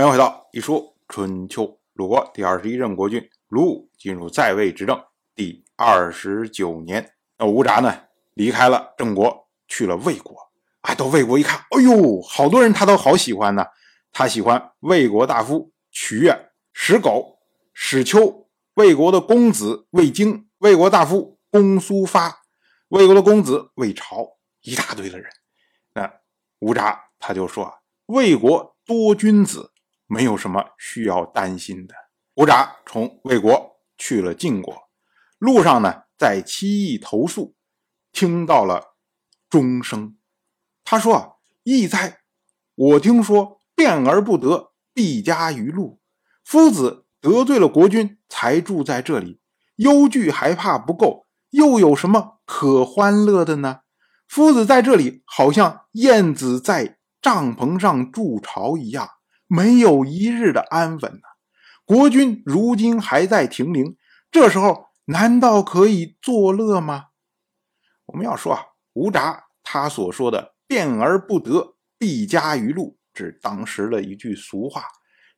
欢迎回到一说春秋。鲁国第二十一任国君鲁武进入在位执政第二十九年，那吴札呢离开了郑国，去了魏国。啊，到魏国一看，哎呦，好多人他都好喜欢呢。他喜欢魏国大夫曲越、石狗、史丘，魏国的公子魏京，魏国大夫公苏发，魏国的公子魏朝，一大堆的人。那吴札他就说啊，魏国多君子。没有什么需要担心的。吴札从魏国去了晋国，路上呢，在七邑投宿，听到了钟声。他说：“啊，义哉！我听说变而不得，必加于禄。夫子得罪了国君，才住在这里，忧惧还怕不够，又有什么可欢乐的呢？夫子在这里，好像燕子在帐篷上筑巢一样。”没有一日的安稳呐！国君如今还在停灵，这时候难道可以作乐吗？我们要说啊，吴札他所说的“变而不得，必加于禄”，指当时的一句俗话，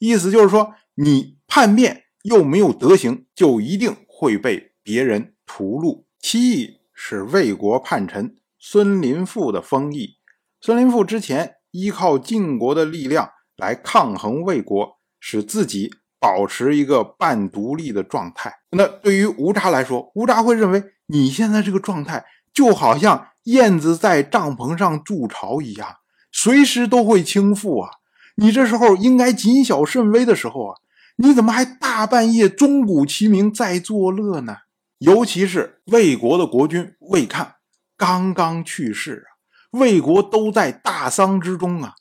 意思就是说，你叛变又没有德行，就一定会被别人屠戮。其意是魏国叛臣孙林父的封邑，孙林父之前依靠晋国的力量。来抗衡魏国，使自己保持一个半独立的状态。那对于吴札来说，吴札会认为你现在这个状态就好像燕子在帐篷上筑巢一样，随时都会倾覆啊！你这时候应该谨小慎微的时候啊，你怎么还大半夜钟鼓齐鸣在作乐呢？尤其是魏国的国君魏看刚刚去世啊，魏国都在大丧之中啊。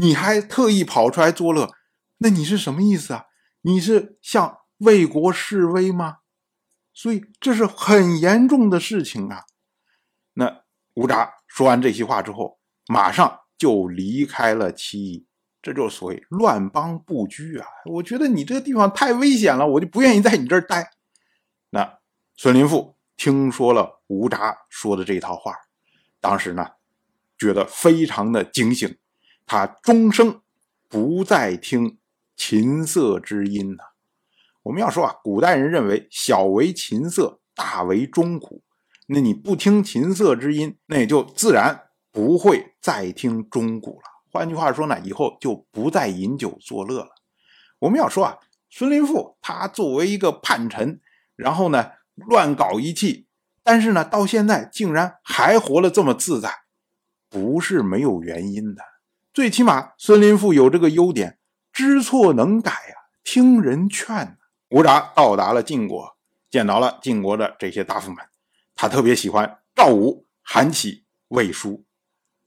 你还特意跑出来作乐，那你是什么意思啊？你是向魏国示威吗？所以这是很严重的事情啊。那吴札说完这些话之后，马上就离开了齐邑，这就是所谓乱邦不居啊。我觉得你这个地方太危险了，我就不愿意在你这儿待。那孙林父听说了吴札说的这套话，当时呢，觉得非常的警醒。他终生不再听琴瑟之音呐。我们要说啊，古代人认为小为琴瑟，大为钟鼓。那你不听琴瑟之音，那也就自然不会再听钟鼓了。换句话说呢，以后就不再饮酒作乐了。我们要说啊，孙林父他作为一个叛臣，然后呢乱搞一气，但是呢到现在竟然还活得这么自在，不是没有原因的。最起码，孙林父有这个优点，知错能改呀，听人劝。吴札到达了晋国，见到了晋国的这些大夫们，他特别喜欢赵武、韩起、魏书。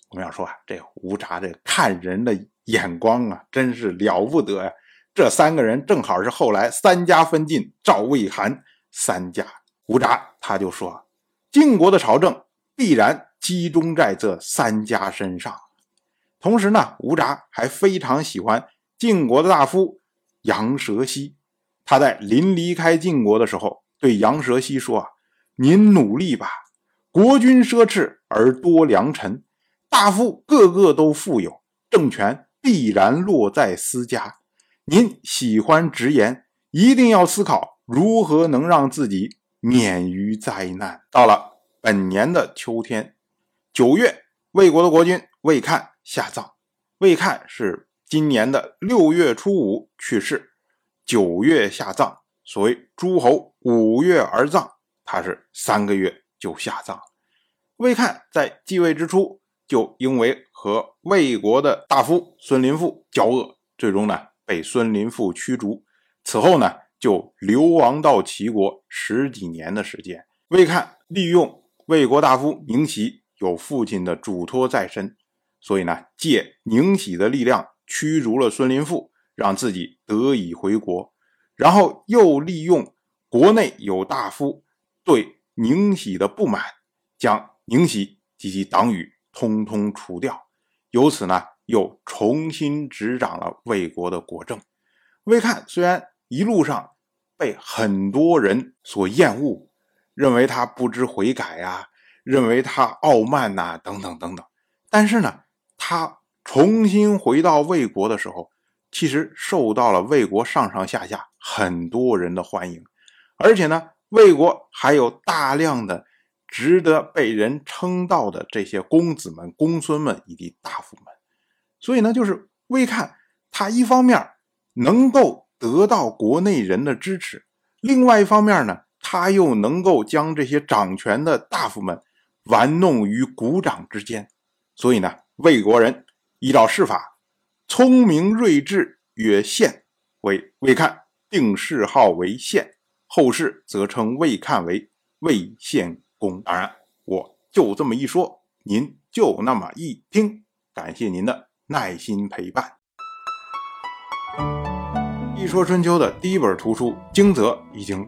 我们要说啊，这吴札这看人的眼光啊，真是了不得呀。这三个人正好是后来三家分晋，赵、魏、韩三家。吴札他就说，晋国的朝政必然集中在这三家身上。同时呢，吴札还非常喜欢晋国的大夫杨蛇溪。他在临离开晋国的时候，对杨蛇溪说：“啊，您努力吧，国君奢侈而多良臣，大夫个个都富有，政权必然落在私家。您喜欢直言，一定要思考如何能让自己免于灾难。”到了本年的秋天，九月，魏国的国君魏看。下葬，魏看是今年的六月初五去世，九月下葬。所谓诸侯五月而葬，他是三个月就下葬。魏看在继位之初，就因为和魏国的大夫孙林父交恶，最终呢被孙林父驱逐。此后呢就流亡到齐国十几年的时间。魏看利用魏国大夫宁喜有父亲的嘱托在身。所以呢，借宁喜的力量驱逐了孙林父，让自己得以回国，然后又利用国内有大夫对宁喜的不满，将宁喜及其党羽通通除掉，由此呢，又重新执掌了魏国的国政。魏看虽然一路上被很多人所厌恶，认为他不知悔改呀，认为他傲慢呐，等等等等，但是呢。他重新回到魏国的时候，其实受到了魏国上上下下很多人的欢迎，而且呢，魏国还有大量的值得被人称道的这些公子们、公孙们以及大夫们，所以呢，就是魏看他一方面能够得到国内人的支持，另外一方面呢，他又能够将这些掌权的大夫们玩弄于股掌之间，所以呢，魏国人依照世法。聪明睿智曰献，为魏看，定谥号为献，后世则称魏看为魏献公。当然，我就这么一说，您就那么一听，感谢您的耐心陪伴。《一说春秋》的第一本图书《惊泽》已经